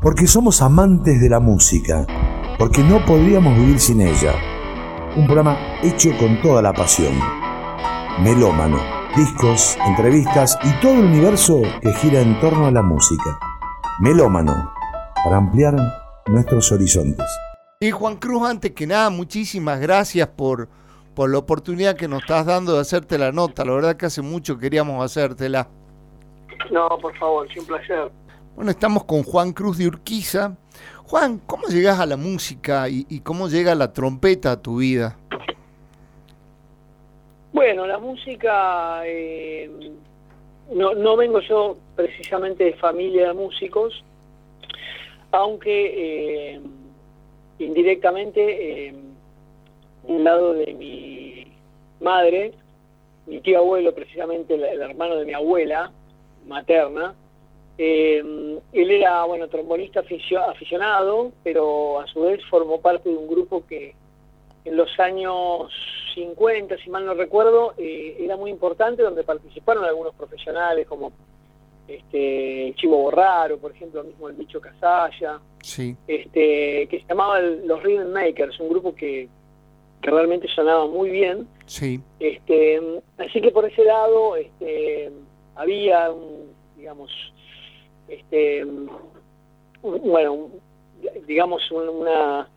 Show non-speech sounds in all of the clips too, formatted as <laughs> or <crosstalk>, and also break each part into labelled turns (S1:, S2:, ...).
S1: porque somos amantes de la música, porque no podríamos vivir sin ella. Un programa hecho con toda la pasión. Melómano, discos, entrevistas y todo el universo que gira en torno a la música. Melómano, para ampliar nuestros horizontes.
S2: Y Juan Cruz, antes que nada, muchísimas gracias por, por la oportunidad que nos estás dando de hacerte la nota. La verdad que hace mucho queríamos hacértela.
S3: No, por favor, un placer.
S2: Bueno, estamos con Juan Cruz de Urquiza. Juan, ¿cómo llegas a la música y, cómo llega la trompeta a tu vida?
S3: Bueno, la música, eh, no, vengo yo precisamente de familia de músicos, aunque eh, indirectamente, eh, un lado de mi madre, mi tío abuelo, precisamente el, hermano de mi abuela materna, eh, él era, bueno, trombonista aficionado, pero a su vez formó parte de un grupo que en los años 50, si mal no recuerdo, eh, era muy importante, donde participaron algunos profesionales como este, Chivo Borraro, por ejemplo, mismo el Bicho Casalla,
S2: sí.
S3: este, que se llamaba los Rhythm Makers, un grupo que, realmente sonaba muy bien.
S2: Sí.
S3: Este, así que por ese lado este, había, digamos, este, bueno, digamos una,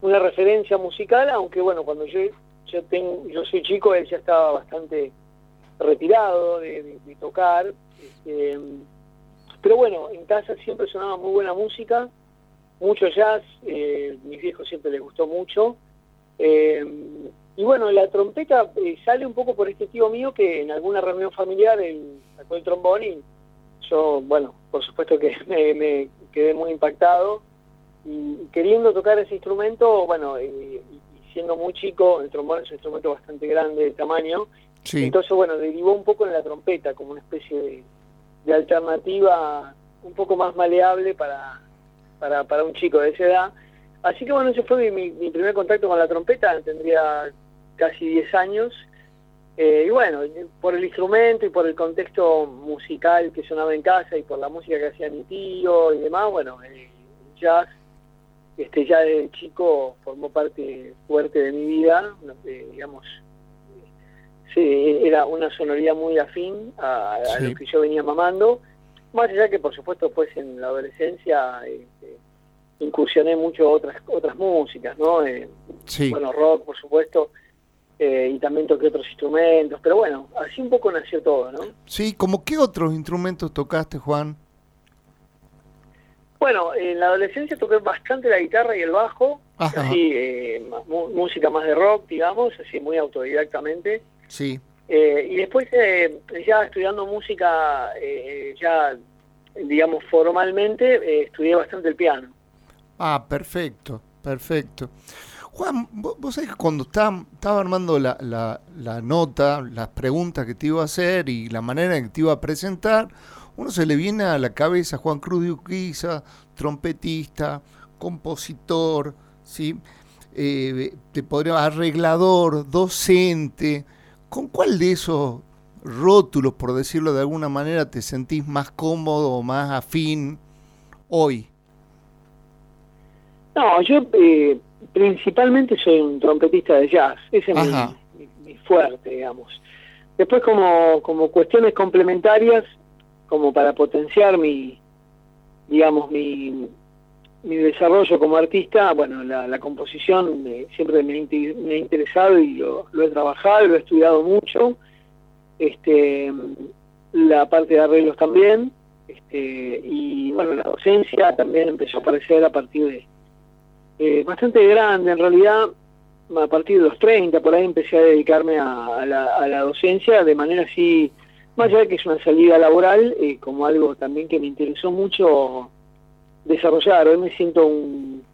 S3: una referencia musical, aunque bueno, cuando yo yo tengo, yo soy chico, él ya estaba bastante retirado de tocar, este, pero bueno, en casa siempre sonaba muy buena música, mucho jazz, eh, mis viejos siempre les gustó mucho. Eh, y bueno, la trompeta eh, sale un poco por este tío mío que en alguna reunión familiar él sacó el trombón y yo, bueno, por supuesto que <laughs> me, quedé muy impactado. Y queriendo tocar ese instrumento, bueno, y siendo muy chico, el trombón es un instrumento bastante grande de tamaño, entonces, bueno, derivó un poco en la trompeta, como una especie de, de alternativa un poco más maleable para, para, para un chico de esa edad. Así que bueno, ese fue mi, mi primer contacto con la trompeta, tendría casi 10 años. Eh, y bueno, por el instrumento y por el contexto musical que sonaba en casa y por la música que hacía mi tío y demás, bueno, el jazz, este, ya de chico formó parte fuerte de mi vida, digamos, Sí, era una sonoridad muy afín a, lo que yo venía mamando. Más allá que, por supuesto, pues en la adolescencia este, incursioné mucho otras otras músicas, ¿no? Eh, bueno, rock, por supuesto, eh, y también toqué otros instrumentos, pero bueno, así un poco nació todo, ¿no?
S2: Sí, ¿como qué otros instrumentos tocaste, Juan?
S3: Bueno, en la adolescencia toqué bastante la guitarra y el bajo, así, eh, música más de rock, digamos, así muy autodidactamente.
S2: Sí.
S3: Eh, y después, eh, ya estudiando música, eh, ya, digamos, formalmente, estudié bastante el piano.
S2: Ah, perfecto, perfecto. Juan, vos, sabés que cuando estaba, armando la, nota, las preguntas que te iba a hacer y la manera en que te iba a presentar, uno se le viene a la cabeza Juan Cruz de Uquiza, trompetista, compositor, ¿sí? te podría, arreglador, docente, ¿Con cuál de esos rótulos, por decirlo de alguna manera, te sentís más cómodo o más afín hoy?
S3: No, yo eh, principalmente soy un trompetista de jazz, ese es mi, fuerte, digamos. Después como, como cuestiones complementarias, como para potenciar mi, digamos, mi, mi desarrollo como artista, bueno, la, composición siempre me, ha interesado y lo, he trabajado, lo he estudiado mucho. Este, la parte de arreglos también. Este, y bueno, la docencia también empezó a aparecer a partir de eh, bastante grande, en realidad, a partir de los 30, por ahí empecé a dedicarme a, la, docencia de manera así, más allá de que es una salida laboral, eh, como algo también que me interesó mucho desarrollar. Hoy me siento un,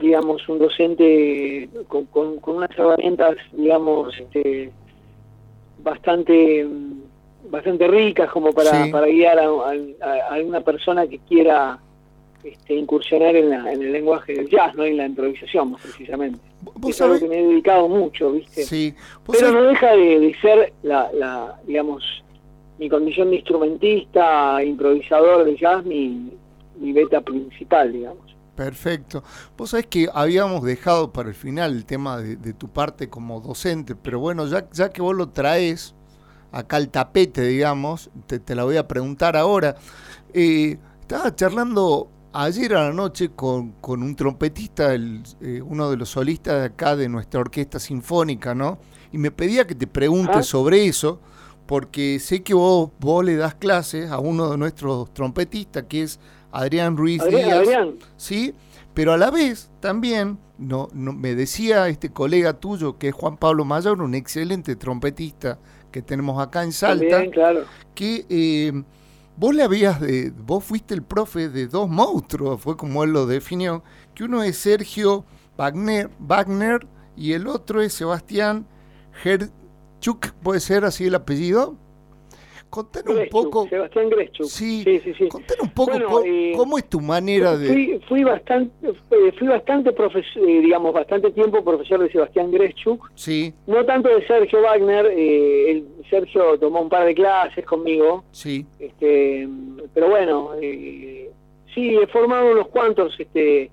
S3: digamos, un docente con, con, unas herramientas, digamos, este, bastante bastante ricas como para, para guiar a, a, una persona que quiera este, incursionar en, la, en el lenguaje del jazz, no en la improvisación, más precisamente. es algo que me he dedicado mucho, ¿viste?
S2: Sí.
S3: Pero no deja de, de ser la, la, digamos, mi condición de instrumentista, improvisador de jazz, mi, mi beta principal, digamos.
S2: Perfecto. Vos sabés que habíamos dejado para el final el tema de, tu parte como docente, pero bueno, ya, ya que vos lo traes acá al tapete, digamos, te, la voy a preguntar ahora. Eh, estaba charlando ayer a la noche con, un trompetista, el, eh, uno de los solistas de acá de nuestra orquesta sinfónica, ¿no? Y me pedía que te preguntes ah. sobre eso, porque sé que vos, vos le das clases a uno de nuestros trompetistas, que es Adrián Ruiz Díaz. Sí, pero a la vez también no, no, me decía este colega tuyo, que es Juan Pablo Mayor, un excelente trompetista que tenemos acá en Salta, que eh, vos le habías de, vos fuiste el profe de dos monstruos, fue como él lo definió, que uno es Sergio Wagner, Wagner y el otro es Sebastián Herchuk, ¿puede ser así el apellido? Contanos un poco.
S3: Sebastián Greschuk.
S2: Sí, sí, sí. un poco eh, cómo, es tu manera
S3: de. Fui, bastante, eh, fui bastante profesor, eh, digamos, bastante tiempo profesor de Sebastián Greschuk.
S2: Sí.
S3: No tanto de Sergio Wagner. el, Sergio tomó un par de clases conmigo.
S2: Sí.
S3: Este, pero bueno, sí, he formado unos cuantos este,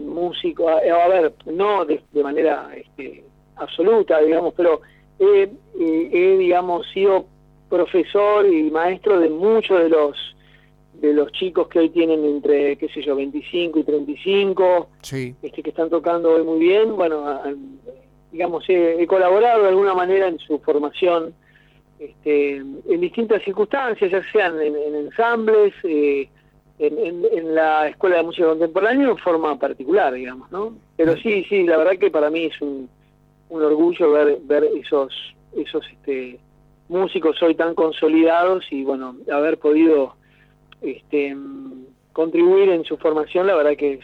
S3: músicos. A, ver, no de, manera este, absoluta, digamos, pero he, digamos, sido profesor y maestro de muchos de los de los chicos que hoy tienen entre, qué sé yo, 25 y 35,
S2: sí.
S3: este, que están tocando hoy muy bien. Bueno, digamos, he, colaborado de alguna manera en su formación este, en distintas circunstancias, ya sean en, ensambles, eh, en, en, la Escuela de Música Contemporánea en forma particular, digamos, ¿no? Pero sí, sí, la verdad que para mí es un, un orgullo ver, ver esos, esos este, músicos hoy tan consolidados y bueno, haber podido este, contribuir en su formación, la verdad que es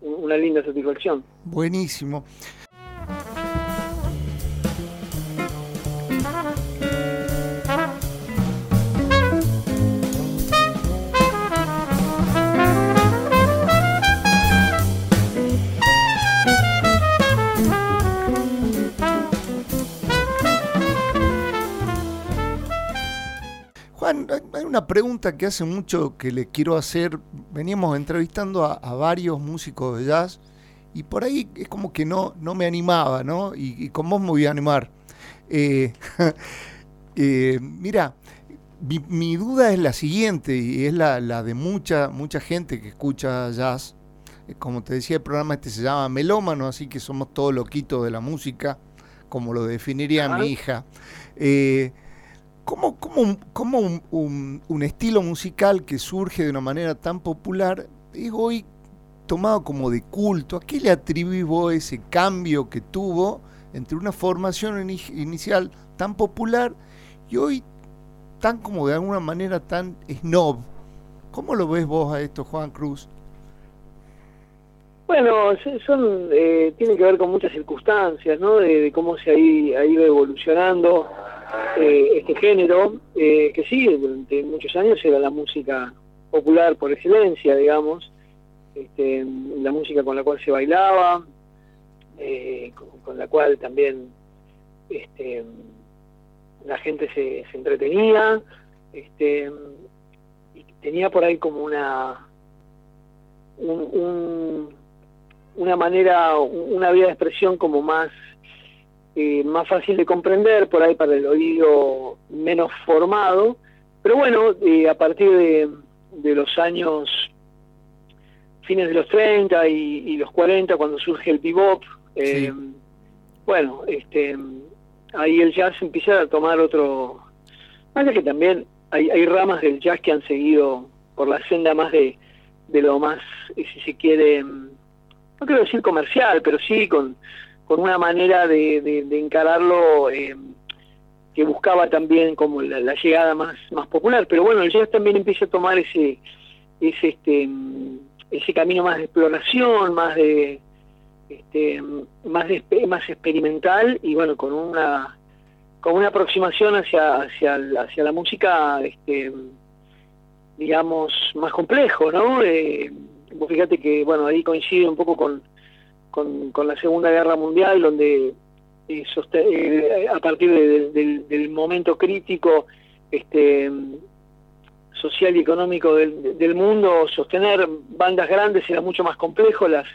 S3: una linda satisfacción.
S2: Buenísimo. Una pregunta que hace mucho que le quiero hacer. Veníamos entrevistando a, varios músicos de jazz y por ahí es como que no, no me animaba, ¿no? Y, con vos me voy a animar. Eh, <laughs> eh, mira, mi, duda es la siguiente y es la, de mucha, mucha gente que escucha jazz. Eh, como te decía, el programa este se llama Melómano, así que somos todos loquitos de la música, como lo definiría mi hija. ¿Cómo, cómo, un, un, estilo musical que surge de una manera tan popular es hoy tomado como de culto? ¿A qué le atribuís vos ese cambio que tuvo entre una formación inicial tan popular y hoy tan como de alguna manera tan snob? ¿Cómo lo ves vos a esto, Juan Cruz?
S3: Bueno, son, eh, tiene que ver con muchas circunstancias, ¿no? De, cómo se ha ido evolucionando eh, este género, eh, que sí, durante muchos años era la música popular por excelencia, digamos, este, la música con la cual se bailaba, eh, con, la cual también este, la gente se, entretenía, este, y tenía por ahí como una una manera, una vía de expresión como más eh, más fácil de comprender por ahí para el oído menos formado, pero bueno, eh, a partir de, los años fines de los 30 y, los 40, cuando surge el bebop, eh, bueno, este, ahí el jazz empieza a tomar otro... Más que también hay, hay ramas del jazz que han seguido por la senda más de, de lo más, si se quiere, no quiero decir comercial, pero sí con con una manera de, encararlo eh, que buscaba también como la, llegada más, más popular. Pero bueno, el jazz también empieza a tomar ese, ese, este, ese camino más de exploración, más de, este, más, más experimental y bueno, con una, con una aproximación hacia, hacia, hacia la música, este, digamos, más complejo, ¿no? Eh, fíjate que, bueno, ahí coincide un poco con con, la Segunda Guerra Mundial, donde eh, eh, a partir del momento crítico, este, social y económico del, mundo, sostener bandas grandes era mucho más complejo, las,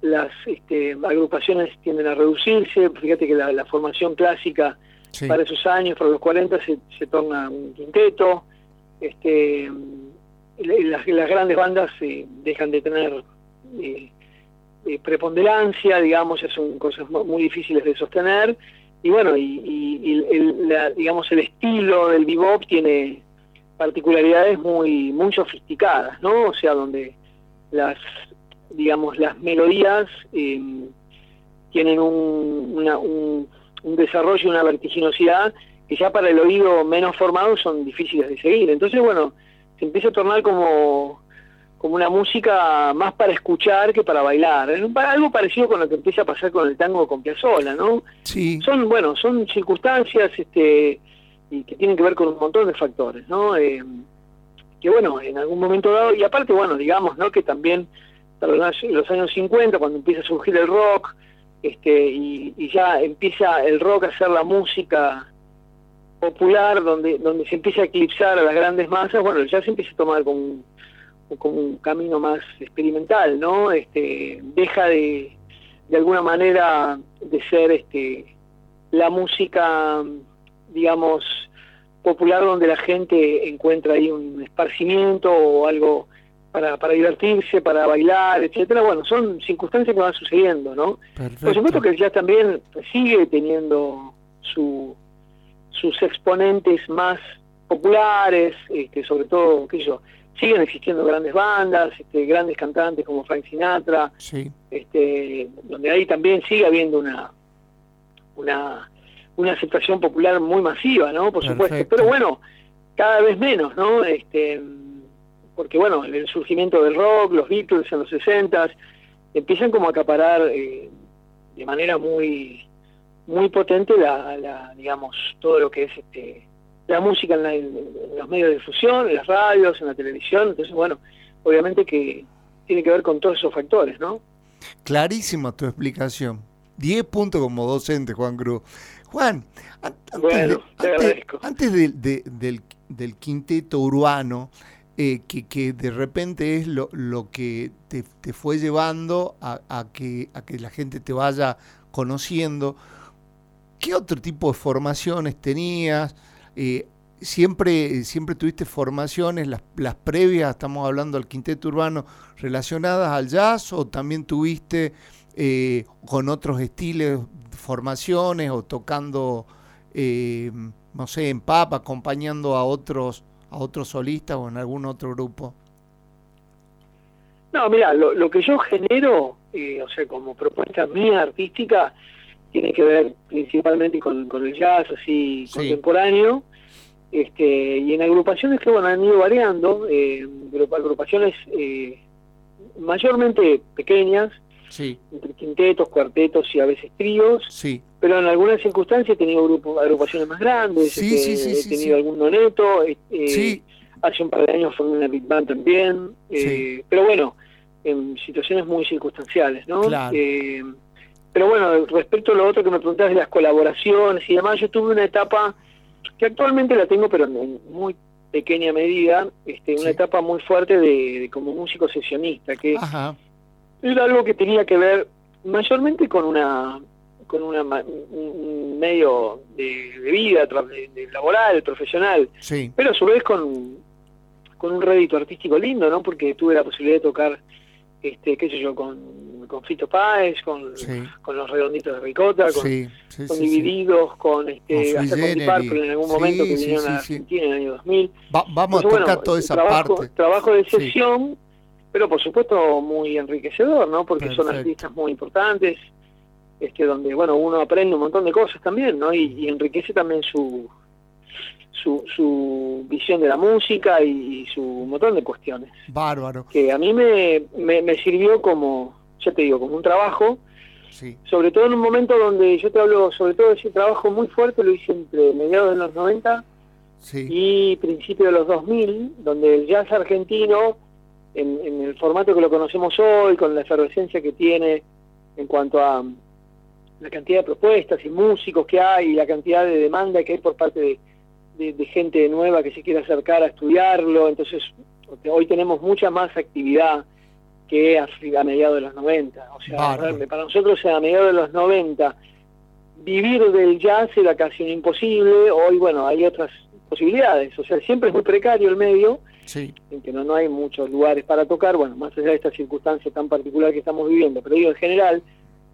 S3: las este, agrupaciones tienden a reducirse, fíjate que la, formación clásica para esos años, para los 40, se, se torna un quinteto, este, las, las grandes bandas eh, dejan de tener eh, eh, preponderancia, digamos, son cosas muy difíciles de sostener, y bueno, y, el, digamos, el estilo del bebop tiene particularidades muy, muy sofisticadas, ¿no? O sea, donde las, digamos, las melodías em, tienen un, un, un desarrollo, una vertiginosidad que ya para el oído menos formado son difíciles de seguir. Entonces, bueno, se empieza a tornar como, como una música más para escuchar que para bailar. Algo parecido con lo que empieza a pasar con el tango con Piazzolla, ¿no?
S2: Sí.
S3: Son, bueno, son circunstancias este, y que tienen que ver con un montón de factores, ¿no? Eh, que bueno, en algún momento dado, y aparte, bueno, digamos, ¿no? Que también para los años 50, cuando empieza a surgir el rock, este, y, y ya empieza el rock a ser la música popular donde donde se empieza a eclipsar a las grandes masas, bueno, ya se empieza a tomar como un, como un camino más experimental, ¿no? Este, deja de, de alguna manera de ser este, la música, digamos, popular donde la gente encuentra ahí un esparcimiento o algo para, para divertirse, para bailar, etcétera. Bueno, son circunstancias que van sucediendo, ¿no? Por supuesto que ya también sigue teniendo su sus exponentes más populares, este, sobre todo, qué sé yo, siguen existiendo grandes bandas, este, grandes cantantes como Frank Sinatra, este, donde ahí también sigue habiendo una, una, una aceptación popular muy masiva, ¿no? Por supuesto, pero bueno, cada vez menos, ¿no? Este, porque bueno, el surgimiento del rock, los Beatles en los 60 empiezan como a acaparar eh, de manera muy muy potente la, digamos todo lo que es este la música en, los medios de difusión, en las radios, en la televisión, entonces bueno, obviamente que tiene que ver con todos esos factores, ¿no?
S2: Clarísima tu explicación. 10 puntos como docente, Juan Cruz. Juan, antes, del, del, quinteto urbano, eh, que, que, de repente es lo, lo que te, te fue llevando a, a, que, a que la gente te vaya conociendo, ¿Qué otro tipo de formaciones tenías? Eh, siempre, siempre tuviste formaciones, las, las, previas, estamos hablando del quinteto urbano, relacionadas al jazz o también tuviste eh, con otros estilos formaciones o tocando, eh, no sé, en papa, acompañando a otros, a otros solistas o en algún otro grupo?
S3: No, mira, lo, lo que yo genero, o sea, como propuesta mía artística, tiene que ver principalmente con, el jazz así contemporáneo. Este y en agrupaciones que bueno han ido variando eh, agrupaciones eh, mayormente pequeñas entre quintetos cuartetos y a veces tríos
S2: sí.
S3: pero en algunas circunstancias he tenido agrupaciones más grandes este, he tenido algún noneto eh, hace un par de años fue una big band también pero bueno en situaciones muy circunstanciales no
S2: claro.
S3: Pero bueno, respecto a lo otro que me preguntabas de las colaboraciones y demás, yo tuve una etapa que actualmente la tengo, pero en muy pequeña medida, este, una etapa muy fuerte de, como músico sesionista, que era algo que tenía que ver mayormente con una con una, un medio de, vida de, laboral, profesional, pero a su vez con, con un rédito artístico lindo, ¿no? Porque tuve la posibilidad de tocar este, qué sé yo, con, con Fito Páez, con, con los redonditos de ricota, con, con Divididos, con este, hasta con en algún momento que vinieron a Argentina en el año 2000.
S2: vamos a tocar toda esa parte.
S3: Trabajo de sesión, pero por supuesto muy enriquecedor, ¿no? Porque son artistas muy importantes, este, donde bueno uno aprende un montón de cosas también, ¿no? y enriquece también su su, su visión de la música y, su montón de cuestiones.
S2: Bárbaro.
S3: Que a mí me, me, sirvió como, ya te digo, como un trabajo,
S2: sí.
S3: sobre todo en un momento donde yo te hablo, sobre todo ese trabajo muy fuerte, lo hice entre mediados de los 90 y principios de los 2000, donde el jazz argentino, en, en el formato que lo conocemos hoy, con la efervescencia que tiene en cuanto a la cantidad de propuestas y músicos que hay y la cantidad de demanda que hay por parte de de, gente nueva que se quiere acercar a estudiarlo, entonces hoy tenemos mucha más actividad que a, mediados de los 90. O sea, para nosotros a mediados de los 90 vivir del jazz era casi un imposible, hoy bueno, hay otras posibilidades, o sea, siempre es muy precario el medio, en que no, no hay muchos lugares para tocar, bueno, más allá de esta circunstancia tan particular que estamos viviendo, pero digo, en general,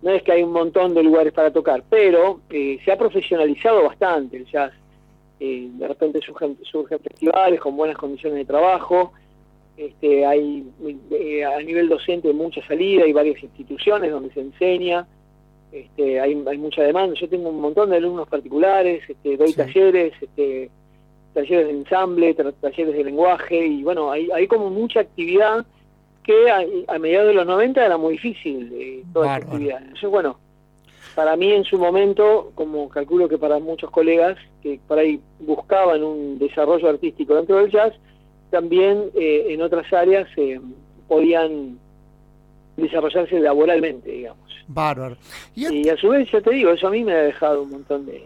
S3: no es que hay un montón de lugares para tocar, pero eh, se ha profesionalizado bastante el jazz. Eh, de repente surgen, surgen, festivales con buenas condiciones de trabajo, este, hay eh, a nivel docente mucha salida, hay varias instituciones donde se enseña, este, hay, hay mucha demanda. Yo tengo un montón de alumnos particulares, este, doy talleres, este, talleres de ensamble, talleres de lenguaje, y bueno, hay, hay como mucha actividad que a, mediados de los 90 era muy difícil eh, toda esta actividad. Entonces, bueno, para mí en su momento, como calculo que para muchos colegas que por ahí buscaban un desarrollo artístico dentro del jazz, también eh, en otras áreas eh, podían desarrollarse laboralmente, digamos.
S2: Bárbaro.
S3: Y, a su vez, ya te digo, eso a mí me ha dejado un montón de,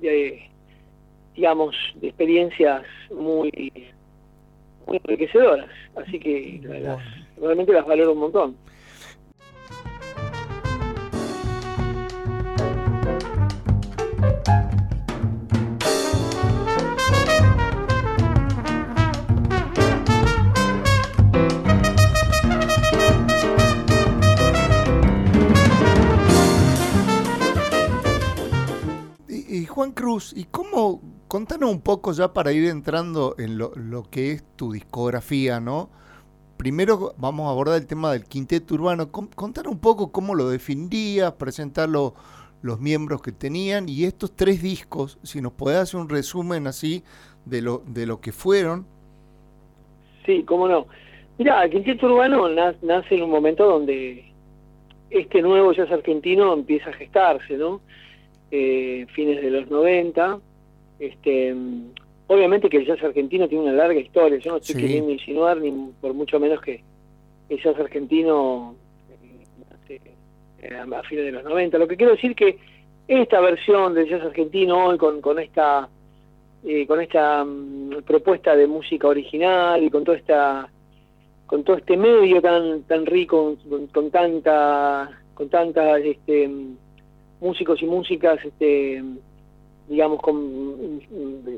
S3: de digamos, de experiencias muy muy enriquecedoras. Así que realmente las valoro un montón.
S2: Juan Cruz, ¿y cómo contanos un poco ya para ir entrando en lo, que es tu discografía, ¿no? Primero vamos a abordar el tema del quinteto urbano. Contanos un poco cómo lo definirías, presentar los miembros que tenían y estos tres discos, si nos podés hacer un resumen así de lo, de lo que fueron.
S3: Sí, cómo no. Mira, el quinteto urbano nace en un momento donde este nuevo jazz argentino empieza a gestarse, ¿no? Eh, fines de los 90, este, obviamente que el jazz argentino tiene una larga historia, yo no estoy queriendo insinuar ni por mucho menos que el jazz argentino eh, a fines de los 90. Lo que quiero decir que esta versión del jazz argentino hoy con, con esta eh, con esta mm, propuesta de música original y con toda esta con todo este medio tan tan rico con, tanta con tantas este, mm, músicos y músicas este digamos, con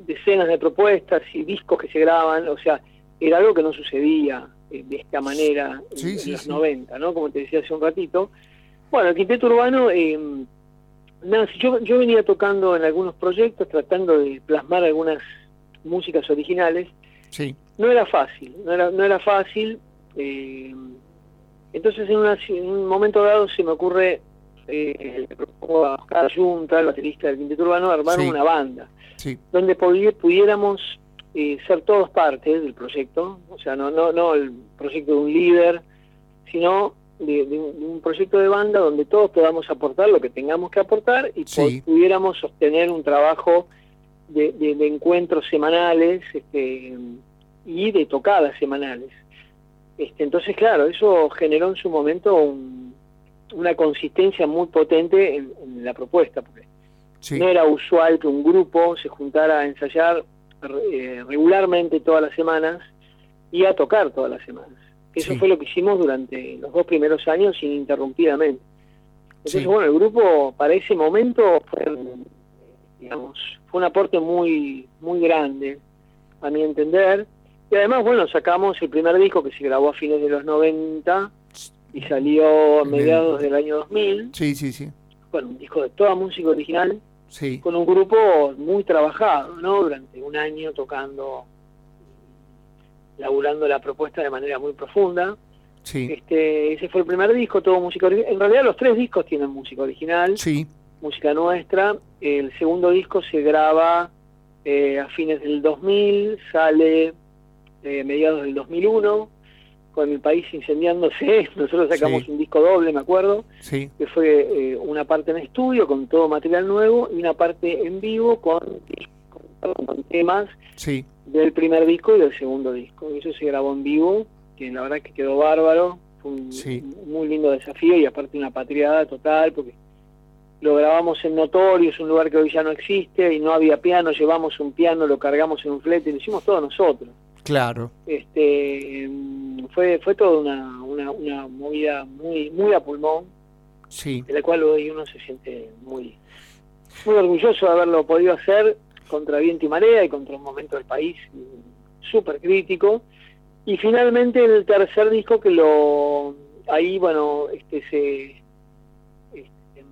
S3: decenas de propuestas y discos que se graban, o sea, era algo que no sucedía eh, de esta manera en, los 90, ¿no? Como te decía hace un ratito. Bueno, el quinteto urbano, eh, yo, yo venía tocando en algunos proyectos, tratando de plasmar algunas músicas originales.
S2: Sí.
S3: No era fácil, no era, no era fácil. Eh, entonces en, en un momento dado se me ocurre eh, le propongo a Oscar Junta, el baterista del Quinteto Urbano, armar una banda, donde pudiéramos eh, ser todos parte del proyecto, o sea, no, no, no el proyecto de un líder, sino de, un proyecto de banda donde todos podamos aportar lo que tengamos que aportar y pudiéramos sostener un trabajo de, de encuentros semanales este, y de tocadas semanales. Este, entonces, claro, eso generó en su momento un, una consistencia muy potente en, la propuesta, porque no era usual que un grupo se juntara a ensayar eh, regularmente todas las semanas y a tocar todas las semanas. Eso fue lo que hicimos durante los dos primeros años ininterrumpidamente. Entonces, bueno, el grupo para ese momento fue, digamos, fue un aporte muy, muy grande, a mi entender. Y además, bueno, sacamos el primer disco que se grabó a fines de los 90, y salió a mediados del año 2000.
S2: Sí, sí, sí.
S3: Bueno, un disco de toda música original.
S2: Sí.
S3: Con un grupo muy trabajado, ¿no? Durante un año tocando, laburando la propuesta de manera muy profunda.
S2: Sí.
S3: Este, ese fue el primer disco, todo música original. En realidad los tres discos tienen música original.
S2: Sí.
S3: Música nuestra. El segundo disco se graba eh, a fines del 2000, sale eh, mediados del 2001 con el país incendiándose, <laughs> nosotros sacamos un disco doble, me acuerdo, que fue eh, una parte en estudio con todo material nuevo y una parte en vivo con, con, temas del primer disco y del segundo disco. Y eso se grabó en vivo, que la verdad que quedó bárbaro, fue un muy lindo desafío y aparte una patriada total, porque lo grabamos en Notorious, un lugar que hoy ya no existe, y no había piano, llevamos un piano, lo cargamos en un flete, y lo hicimos todos nosotros.
S2: Claro.
S3: Este, fue, fue toda una, una, una movida muy, muy a pulmón,
S2: Sí.
S3: de la cual hoy uno se siente muy, muy orgulloso de haberlo podido hacer contra viento y marea y contra un momento del país súper crítico. Y finalmente el tercer disco que lo ahí bueno este se este,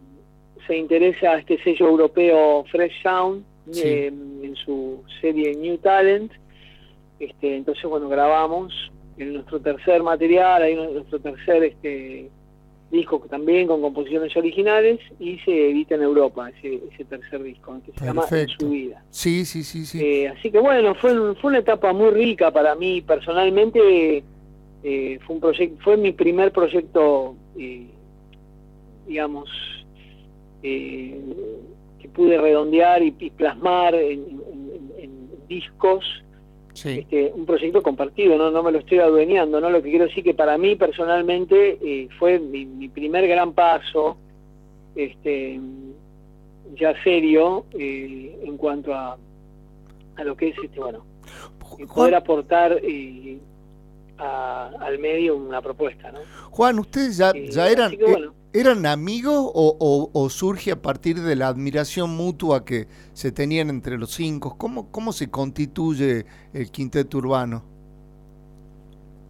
S3: se interesa a este sello europeo Fresh Sound
S2: Sí.
S3: eh, en su serie New Talent este entonces bueno grabamos en nuestro tercer material ahí nuestro tercer este disco también con composiciones originales y se edita en Europa ese, ese tercer disco que se llama En
S2: Perfecto.
S3: su vida
S2: Sí, sí, sí, sí.
S3: eh, así que bueno, fue, fue una etapa muy rica para mí personalmente. eh, fue un proyecto, fue mi primer proyecto, eh, digamos, eh, que pude redondear y, y plasmar en, en- en- en discos.
S2: Sí.
S3: Este, un proyecto compartido, ¿no? no me lo estoy adueñando, ¿no? Lo que quiero decir que para mí personalmente eh, fue mi, mi primer gran paso, este, ya serio, eh, en cuanto a, a lo que es, este, bueno, poder aportar eh, a- al medio una propuesta, ¿no?
S2: Juan, ¿ustedes ya, ya eran,
S3: así que bueno.
S2: Eran amigos o, o- surge a partir de la admiración mutua que se tenían entre los cinco? ¿Cómo, cómo se constituye el quinteto urbano?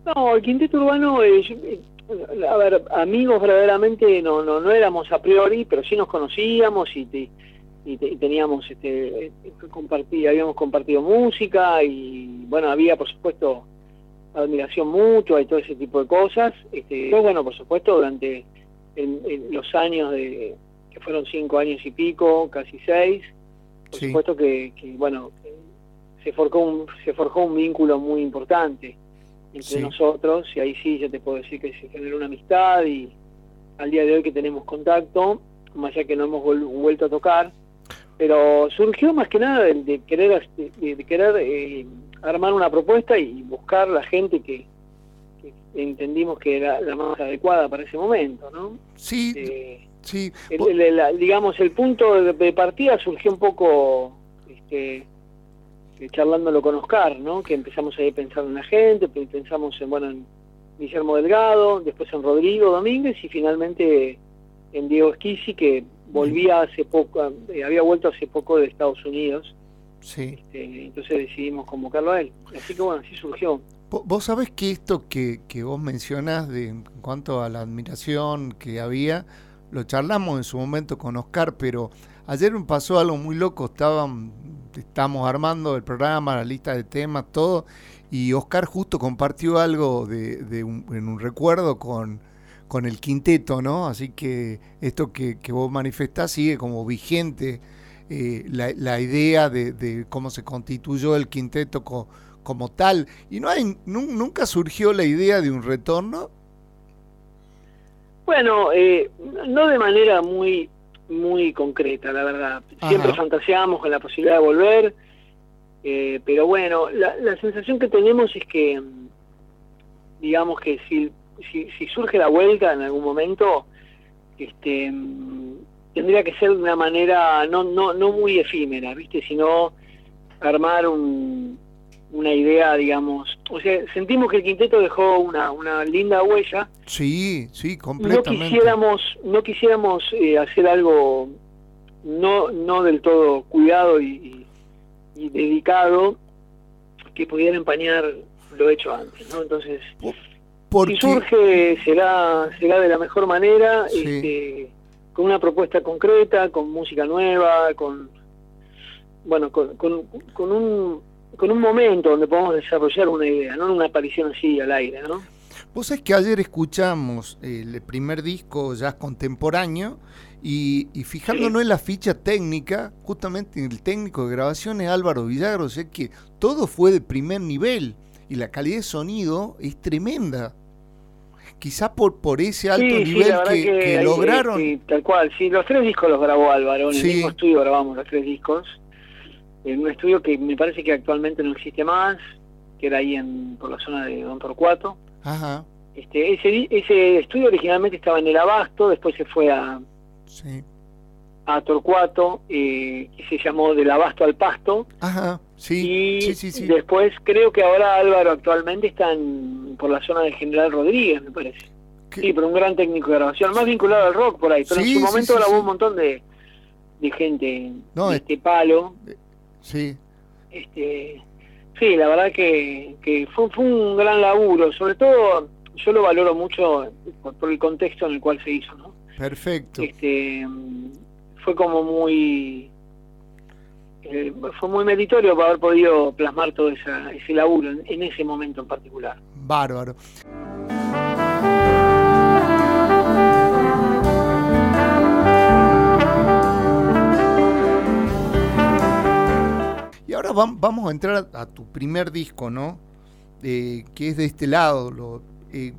S3: No, el quinteto urbano, eh, a ver, amigos verdaderamente no, no, no éramos a priori, pero sí nos conocíamos y, te- y, te- y teníamos, este, eh, compartí- habíamos compartido música y bueno, había por supuesto admiración mutua y todo ese tipo de cosas. Este, bueno, por supuesto, durante el- el- los años de, que fueron cinco años y pico, casi seis, por
S2: Sí.
S3: supuesto que, que, bueno, se forjó un, se forjó un vínculo muy importante entre
S2: Sí.
S3: nosotros y ahí sí ya te puedo decir que se generó una amistad y al día de hoy que tenemos contacto, más allá que no hemos vuel- vuelto a tocar, pero surgió más que nada de, de querer de, de querer eh, armar una propuesta y buscar la gente que, que entendimos que era la más adecuada para ese momento, ¿no?
S2: Sí,
S3: Eh,
S2: sí.
S3: el- digamos, el punto de, partida surgió un poco este, eh, charlándolo con Oscar, ¿no? Que empezamos ahí a pensar en la gente, pe- pensamos en, bueno, en Guillermo Delgado, después en Rodrigo Domínguez y finalmente en Diego Esquisi, que volvía hace poco, eh, había vuelto hace poco de Estados Unidos,
S2: sí.
S3: este, entonces decidimos convocarlo a él. Así que bueno, así surgió.
S2: Vo- Vos sabés que esto que, que vos mencionás de, en cuanto a la admiración que había, lo charlamos en su momento con Oscar, pero ayer me pasó algo muy loco, estaban, estábamos armando el programa, la lista de temas, todo, y Oscar justo compartió algo de, de un, en un recuerdo con, con el quinteto, ¿no? Así que esto que, que vos manifestás sigue como vigente, eh, la, la idea de, de cómo se constituyó el quinteto co- como tal. ¿Y no hay, nu- nunca surgió la idea de un retorno?
S3: Bueno, eh, no de manera muy muy concreta, la verdad. Siempre
S2: Ajá.
S3: fantaseamos con la posibilidad de volver, eh, pero bueno, la, la sensación que tenemos es que, mm, digamos que si, si, si surge la vuelta en algún momento, este, mm, tendría que ser de una manera no, no, no muy efímera, ¿viste? Sino armar un, una idea, digamos. O sea, sentimos que el quinteto dejó una, una linda huella
S2: Sí, sí,
S3: no
S2: completamente.
S3: quisiéramos no quisiéramos eh, hacer algo no no del todo cuidado y, y- y dedicado que pudiera empañar lo hecho antes no entonces
S2: Porque,
S3: si surge será será de la mejor manera
S2: Sí.
S3: este, con una propuesta concreta con música nueva con bueno con, con, con un con un momento donde podamos desarrollar una idea no una aparición así al aire no
S2: vos sabés que ayer escuchamos el primer disco jazz contemporáneo y, y fijándonos en la ficha técnica, justamente el técnico de grabación es Álvaro Villagro, o sea que todo fue de primer nivel y la calidad de sonido es tremenda. Quizás por, por ese alto
S3: Sí, sí,
S2: nivel
S3: verdad
S2: que, que
S3: ahí,
S2: lograron.
S3: sí, tal cual, sí, los tres discos los grabó Álvaro, en
S2: Sí.
S3: el mismo estudio grabamos los tres discos, en un estudio que me parece que actualmente no existe más, que era ahí en, por la zona de Don Torcuato.
S2: Ajá,
S3: Este, ese, ese estudio originalmente estaba en el Abasto, después se fue a,
S2: sí.
S3: a Torcuato, eh, que se llamó Del Abasto al Pasto.
S2: Ajá, sí,
S3: y
S2: sí, sí,
S3: después creo que ahora Álvaro actualmente está por la zona de General Rodríguez, me parece.
S2: ¿Qué?
S3: Sí, pero un gran técnico de grabación, más vinculado al rock por ahí. Pero en su momento grabó un montón de, de gente
S2: No,
S3: de
S2: es-
S3: este palo.
S2: Sí,
S3: Este, sí, la verdad que, que fue, fue un gran laburo. Sobre todo, yo lo valoro mucho por, por el contexto en el cual se hizo, ¿no?
S2: perfecto.
S3: Este, fue como muy... eh, fue muy meritorio para haber podido plasmar todo esa, ese laburo en, en ese momento en particular.
S2: Bárbaro. Ahora vamos a entrar a, tu primer disco, ¿no? Eh, que es de este lado. Lo, eh,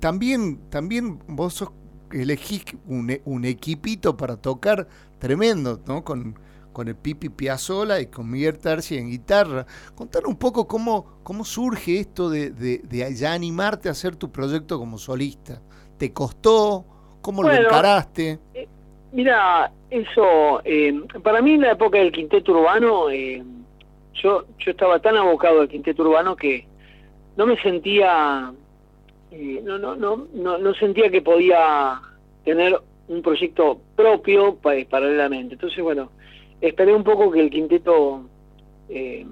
S2: también, también vos sos, elegís un, e- un equipito para tocar tremendo, ¿no? Con, con el Pipi Piazzola y con Miguel Tarsi en guitarra. Contar un poco cómo, cómo surge esto de, de, de ya animarte a hacer tu proyecto como solista. ¿Te costó? ¿Cómo lo encaraste?
S3: Mira, eso, eh, para mí en la época del quinteto urbano, eh, yo, yo estaba tan abocado al quinteto urbano que no me sentía, eh, no, no, no, no, no sentía que podía tener un proyecto propio pa- paralelamente. Entonces, bueno, esperé un poco que el quinteto, eh,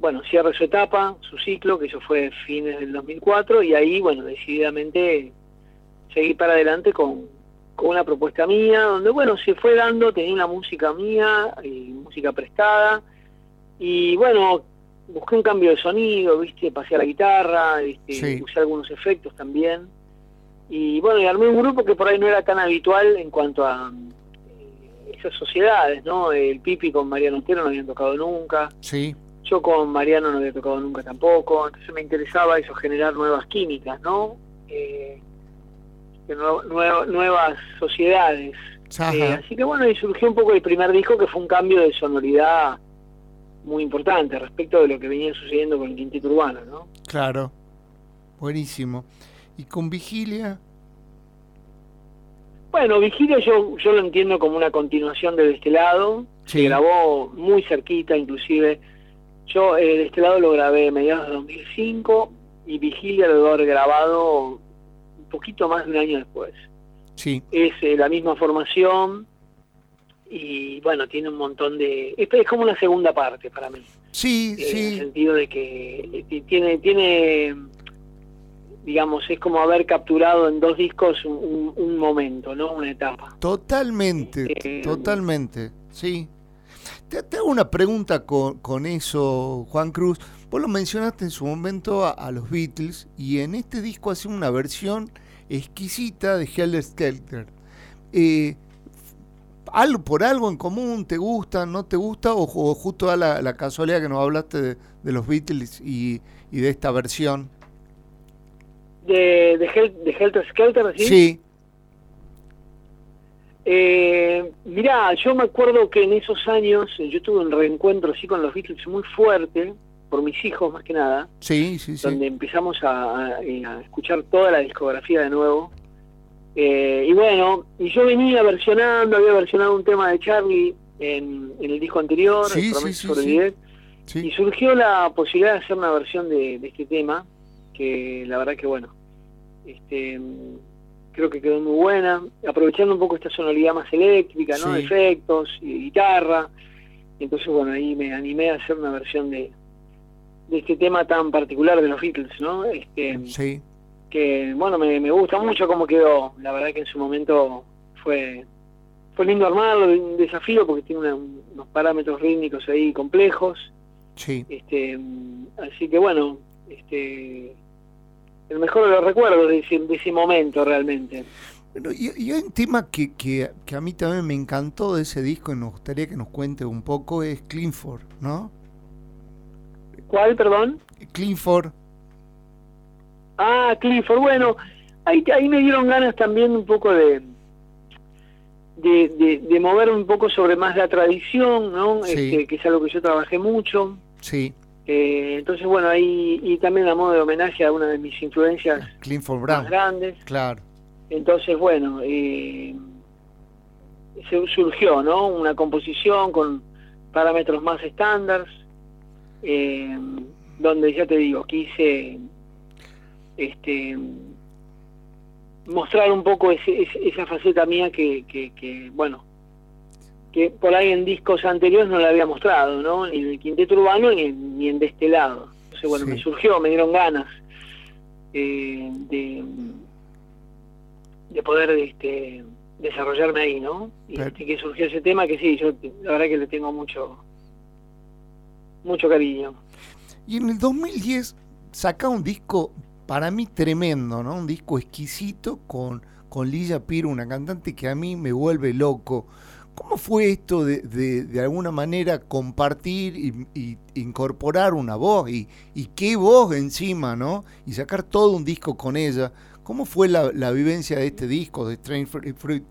S3: bueno, cierre su etapa, su ciclo, que eso fue fines del 2004, y ahí, bueno, decididamente seguí para adelante con, con una propuesta mía, donde, bueno, se fue dando, tenía una música mía, y música prestada, y bueno, busqué un cambio de sonido, viste, pasé a la guitarra, viste,
S2: Sí.
S3: usé algunos efectos también, y bueno, y armé un grupo que por ahí no era tan habitual en cuanto a eh, esas sociedades, ¿no? El Pipi con Mariano Otero no habían tocado nunca,
S2: Sí,
S3: yo con Mariano no había tocado nunca tampoco, entonces me interesaba eso, generar nuevas químicas, ¿no? Eh, de nuevas sociedades. Eh, así que bueno, y surgió un poco el primer disco que fue un cambio de sonoridad muy importante respecto de lo que venía sucediendo con el quinteto urbano, ¿no?
S2: claro. Buenísimo. ¿Y con Vigilia?
S3: Bueno, Vigilia yo, yo lo entiendo como una continuación de este lado,
S2: Sí.
S3: se grabó muy cerquita inclusive. Yo eh, de este lado lo grabé a mediados de 2005 y Vigilia lo debo haber grabado poquito más de un año después.
S2: Sí,
S3: Es eh, la misma formación y bueno, tiene un montón de... Esta es como una segunda parte para mí.
S2: sí,
S3: eh, en el
S2: sí.
S3: sentido de que eh, ti- tiene, tiene, digamos, es como haber capturado en dos discos un, un- un momento, ¿no? Una etapa.
S2: Totalmente,
S3: Eh,
S2: totalmente, sí. Te, te hago una pregunta con, con eso, Juan Cruz. Vos lo mencionaste en su momento a, a los Beatles y en este disco hace una versión exquisita de Helter Skelter. Eh, ¿algo, ¿Por algo en común te gusta, no te gusta o, o justo a la, la casualidad que nos hablaste de, de los Beatles y, y de esta versión?
S3: De, de, Hel- de Helter Skelter, ¿sí?
S2: sí,
S3: Eh, mirá, yo me acuerdo que en esos años eh, yo tuve un reencuentro así con los Beatles muy fuerte, por mis hijos más que nada,
S2: sí, sí, sí.
S3: donde empezamos a, a- a escuchar toda la discografía de nuevo. Eh, y bueno, y yo venía versionando, había versionado un tema de Charlie en, en el disco anterior,
S2: Sí,
S3: el
S2: sí, sí,
S3: y surgió la posibilidad de hacer una versión de, de este tema, que la verdad que bueno, este creo que quedó muy buena, aprovechando un poco esta sonoridad más eléctrica, ¿no? Efectos y guitarra. Entonces, bueno, ahí me animé a hacer una versión de, de este tema tan particular de los Beatles, ¿no? Este,
S2: Sí,
S3: que bueno, me, me gusta mucho cómo quedó. La verdad que en su momento fue fue lindo armarlo, un desafío porque tiene una- unos parámetros rítmicos ahí complejos.
S2: sí.
S3: Este, así que bueno, este el mejor de los recuerdos de ese, de ese momento realmente.
S2: Bueno, y, y hay un tema que, que, que a mí también me encantó de ese disco y nos gustaría que nos cuente un poco, es Cleanford, ¿no?
S3: ¿Cuál, perdón?
S2: Cleanford,
S3: Ah, Clifford. Bueno, ahí, ahí me dieron ganas también un poco de, de, de, de mover un poco sobre más la tradición, ¿no?
S2: Sí.
S3: Este, que es algo que yo trabajé mucho.
S2: sí,
S3: Eh, entonces, bueno, ahí y también a modo de homenaje a una de mis influencias
S2: Cleanford
S3: más
S2: Brown,
S3: grandes.
S2: claro,
S3: Entonces, bueno, eh, se surgió, ¿no? Una composición con parámetros más estándares, eh, donde ya te digo, quise este mostrar un poco esa faceta mía que, que, bueno, que por ahí en discos anteriores no la había mostrado, ¿no? Ni en el quinteto urbano ni, ni en de este lado. Entonces, bueno, me surgió, me dieron ganas eh, de, de poder este, desarrollarme ahí, ¿no? Y, que surgió ese tema que sí, yo la verdad que le tengo mucho mucho cariño.
S2: Y en el 2010 saca un disco para mí tremendo, ¿no? Un disco exquisito con, con Lilla Piro, una cantante que a mí me vuelve loco. ¿Cómo fue esto de, de, alguna manera compartir y, incorporar una voz y, y, qué voz encima, ¿no? Y sacar todo un disco con ella. ¿Cómo fue la, la vivencia de este disco, de Strange Fruit?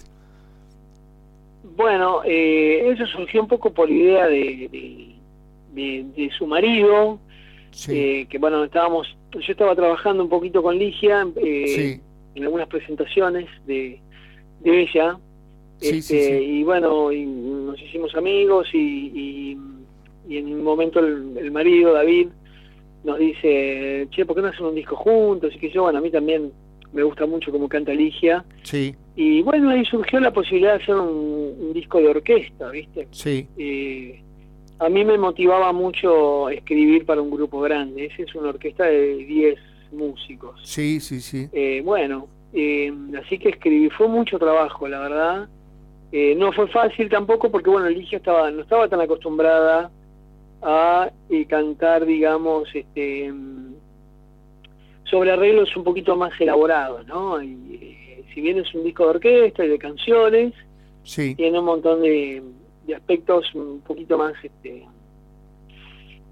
S3: Bueno, eh, eso surgió un poco por idea de, de su marido, eh, que bueno, estábamos, yo estaba trabajando un poquito con Ligia eh, en algunas presentaciones de, de ella, este, y bueno, y nos hicimos amigos y, y, en un momento el, marido, David, nos dice, che, ¿por qué no hacen un disco juntos? Y que yo, bueno, a mí también me gusta mucho cómo canta Ligia.
S2: Sí.
S3: Y bueno, ahí surgió la posibilidad de hacer un, disco de orquesta, ¿viste?
S2: Sí.
S3: Eh, a mí me motivaba mucho escribir para un grupo grande. Esa es una orquesta de 10 músicos.
S2: Sí, sí, sí.
S3: Eh, bueno, eh, así que escribí. Fue mucho trabajo, la verdad. Eh, no fue fácil tampoco porque, bueno, Ligia estaba, no estaba tan acostumbrada a cantar, digamos, este sobre arreglos un poquito más elaborados, ¿no? Y, si bien es un disco de orquesta y de canciones,
S2: sí.
S3: tiene un montón de de aspectos un poquito más este,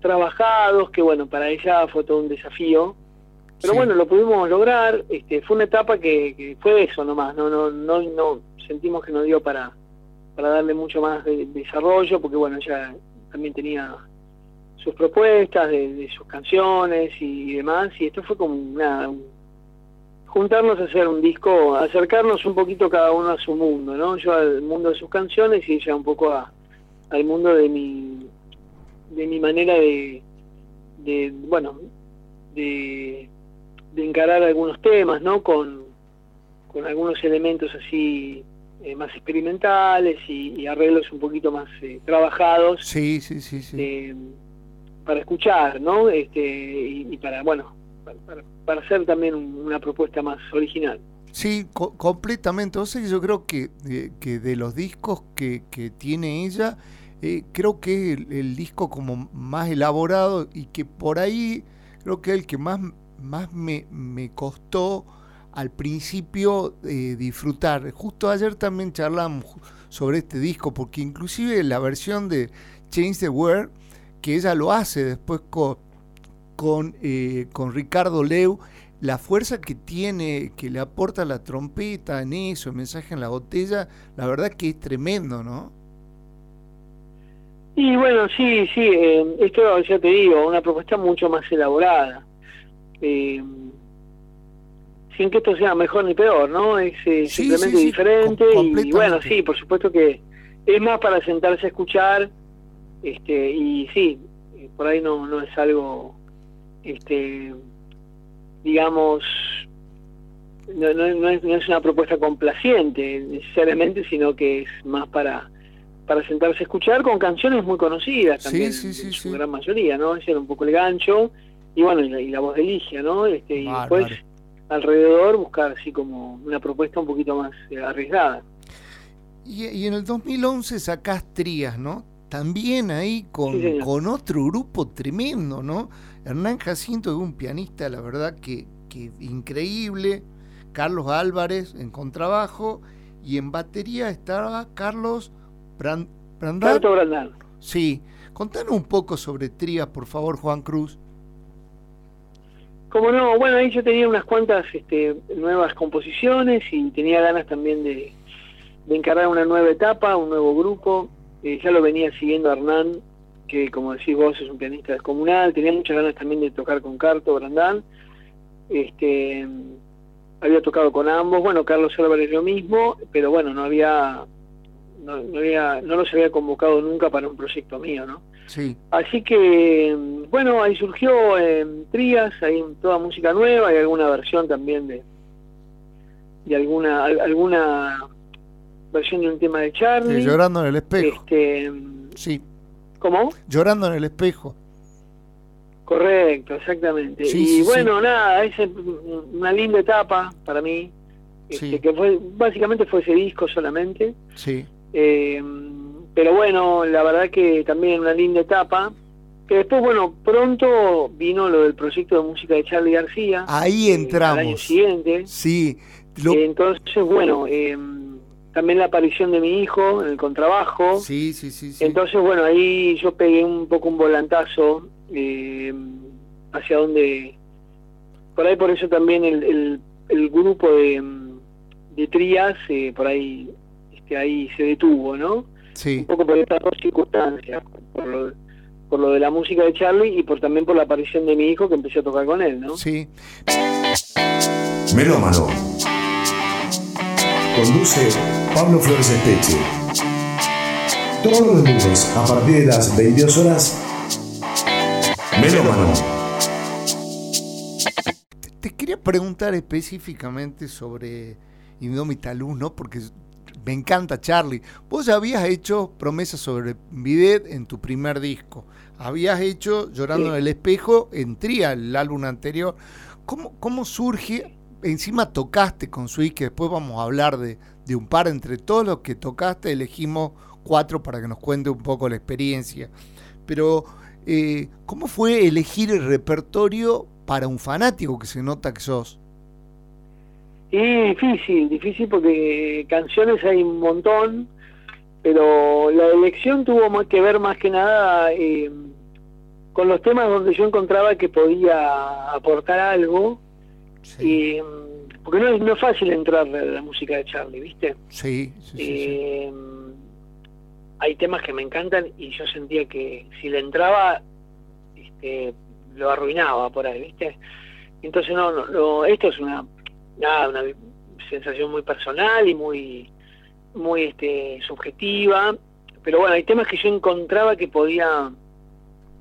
S3: trabajados, que bueno, para ella fue todo un desafío. Pero bueno, lo pudimos lograr, este, fue una etapa que, fue eso nomás, no, no, no, no sentimos que nos dio para, para darle mucho más de, desarrollo, porque bueno, ella también tenía sus propuestas de, sus canciones y, demás, y esto fue como una, juntarnos a hacer un disco, acercarnos un poquito cada uno a su mundo, ¿no? Yo al mundo de sus canciones y ella un poco a, al mundo de mi de mi manera de, de bueno, de, de encarar algunos temas, ¿no? Con, con algunos elementos así eh, más experimentales y, arreglos un poquito más eh, trabajados.
S2: Sí, sí, sí, sí.
S3: Eh, para escuchar, ¿no? Este, y para, bueno, para, hacer también una propuesta más original.
S2: Sí, completamente. O sea, yo creo que, que de los discos que, tiene ella, eh, creo que es el, disco como más elaborado y que por ahí creo que es el que más, más me, me costó al principio eh, disfrutar. Justo ayer también charlamos sobre este disco, porque inclusive la versión de Change the World, que ella lo hace después con, con, eh, con Ricardo Leu, la fuerza que tiene, que le aporta la trompeta en eso, el mensaje en la botella, la verdad que es tremendo, ¿no?
S3: Y bueno, sí, sí, eh, esto ya te digo, una propuesta mucho más elaborada. Eh, sin que esto sea mejor ni peor, ¿no? Es simplemente diferente y bueno, sí, por supuesto que es más para sentarse a escuchar este y sí, por ahí no, no es algo este digamos no, no, es, una propuesta complaciente necesariamente sino que es más para para sentarse a escuchar con canciones muy conocidas también en su gran mayoría no ese era un poco el gancho. Y bueno y la, voz de Ligia no este y después alrededor buscar así como una propuesta un poquito más eh, arriesgada.
S2: Y, y en el 2011 sacás Trías no también ahí con, con otro grupo tremendo, ¿no? Hernán Jacinto es un pianista, la verdad que, que increíble. Carlos Álvarez en contrabajo y en batería estaba Carlos Brand
S3: Brandán.
S2: Sí, contanos un poco sobre Trías, por favor, Juan Cruz.
S3: Como no, bueno, ahí yo tenía unas cuantas este, nuevas composiciones y tenía ganas también de, de encarar una nueva etapa, un nuevo grupo. Eh, ya lo venía siguiendo Hernán, que como decís vos es un pianista descomunal, tenía muchas ganas también de tocar con Carto Brandán, este, había tocado con ambos, bueno, Carlos Álvarez lo mismo, pero bueno, no había no, no, había, no los había convocado nunca para un proyecto mío, ¿no?
S2: Sí.
S3: Así que, bueno, ahí surgió en Trías, hay toda música nueva, hay alguna versión también de, de alguna, alguna versión de un tema de Charlie.
S2: Sí, llorando en el espejo.
S3: Este,
S2: sí.
S3: ¿Cómo?
S2: Llorando en el espejo.
S3: Correcto, exactamente. y bueno, nada, es una linda etapa para mí, este, que fue básicamente fue ese disco solamente.
S2: Sí.
S3: Eh, pero bueno, la verdad que también una linda etapa. Que después, bueno, pronto vino lo del proyecto de música de Charlie García.
S2: Ahí entramos.
S3: El año siguiente.
S2: Sí.
S3: entonces, bueno, eh, también la aparición de mi hijo en el contrabajo.
S2: Sí, sí, sí, sí.
S3: Entonces, bueno, ahí yo pegué un poco un volantazo eh, hacia donde... Por ahí, por eso también el, el, grupo de, de Trías, eh, por ahí, este, ahí se detuvo, ¿no?
S2: Sí.
S3: Un poco por estas dos circunstancias, por lo, por lo de la música de Charlie y por también por la aparición de mi hijo que empecé a tocar con él, ¿no?
S2: Sí.
S1: Melómano. Conduce Pablo Flores Espeche. Todos los lunes, a partir de las 22 horas, Melómano.
S2: Te quería preguntar específicamente sobre Indómita Luz, ¿no? Porque me encanta Charlie. Vos ya habías hecho promesas sobre Bidet en tu primer disco. Habías hecho Llorando en el espejo en Tria, el álbum anterior. ¿Cómo, cómo surge? Encima tocaste con Sweet, que después vamos a hablar de, de un par. Entre todos los que tocaste, elegimos cuatro para que nos cuente un poco la experiencia. Pero, eh, ¿cómo fue elegir el repertorio para un fanático que se nota que sos?
S3: Y difícil, difícil porque canciones hay un montón, pero la elección tuvo más que ver más que nada eh, con los temas donde yo encontraba que podía aportar algo. Y, porque no es, no es fácil entrar a la música de Charlie, ¿viste?
S2: Sí, sí,
S3: eh, Hay temas que me encantan y yo sentía que si le entraba, este, lo arruinaba por ahí, ¿viste? Entonces, no, no esto es una nada, una sensación muy personal y muy, muy este, subjetiva. Pero bueno, hay temas que yo encontraba que podía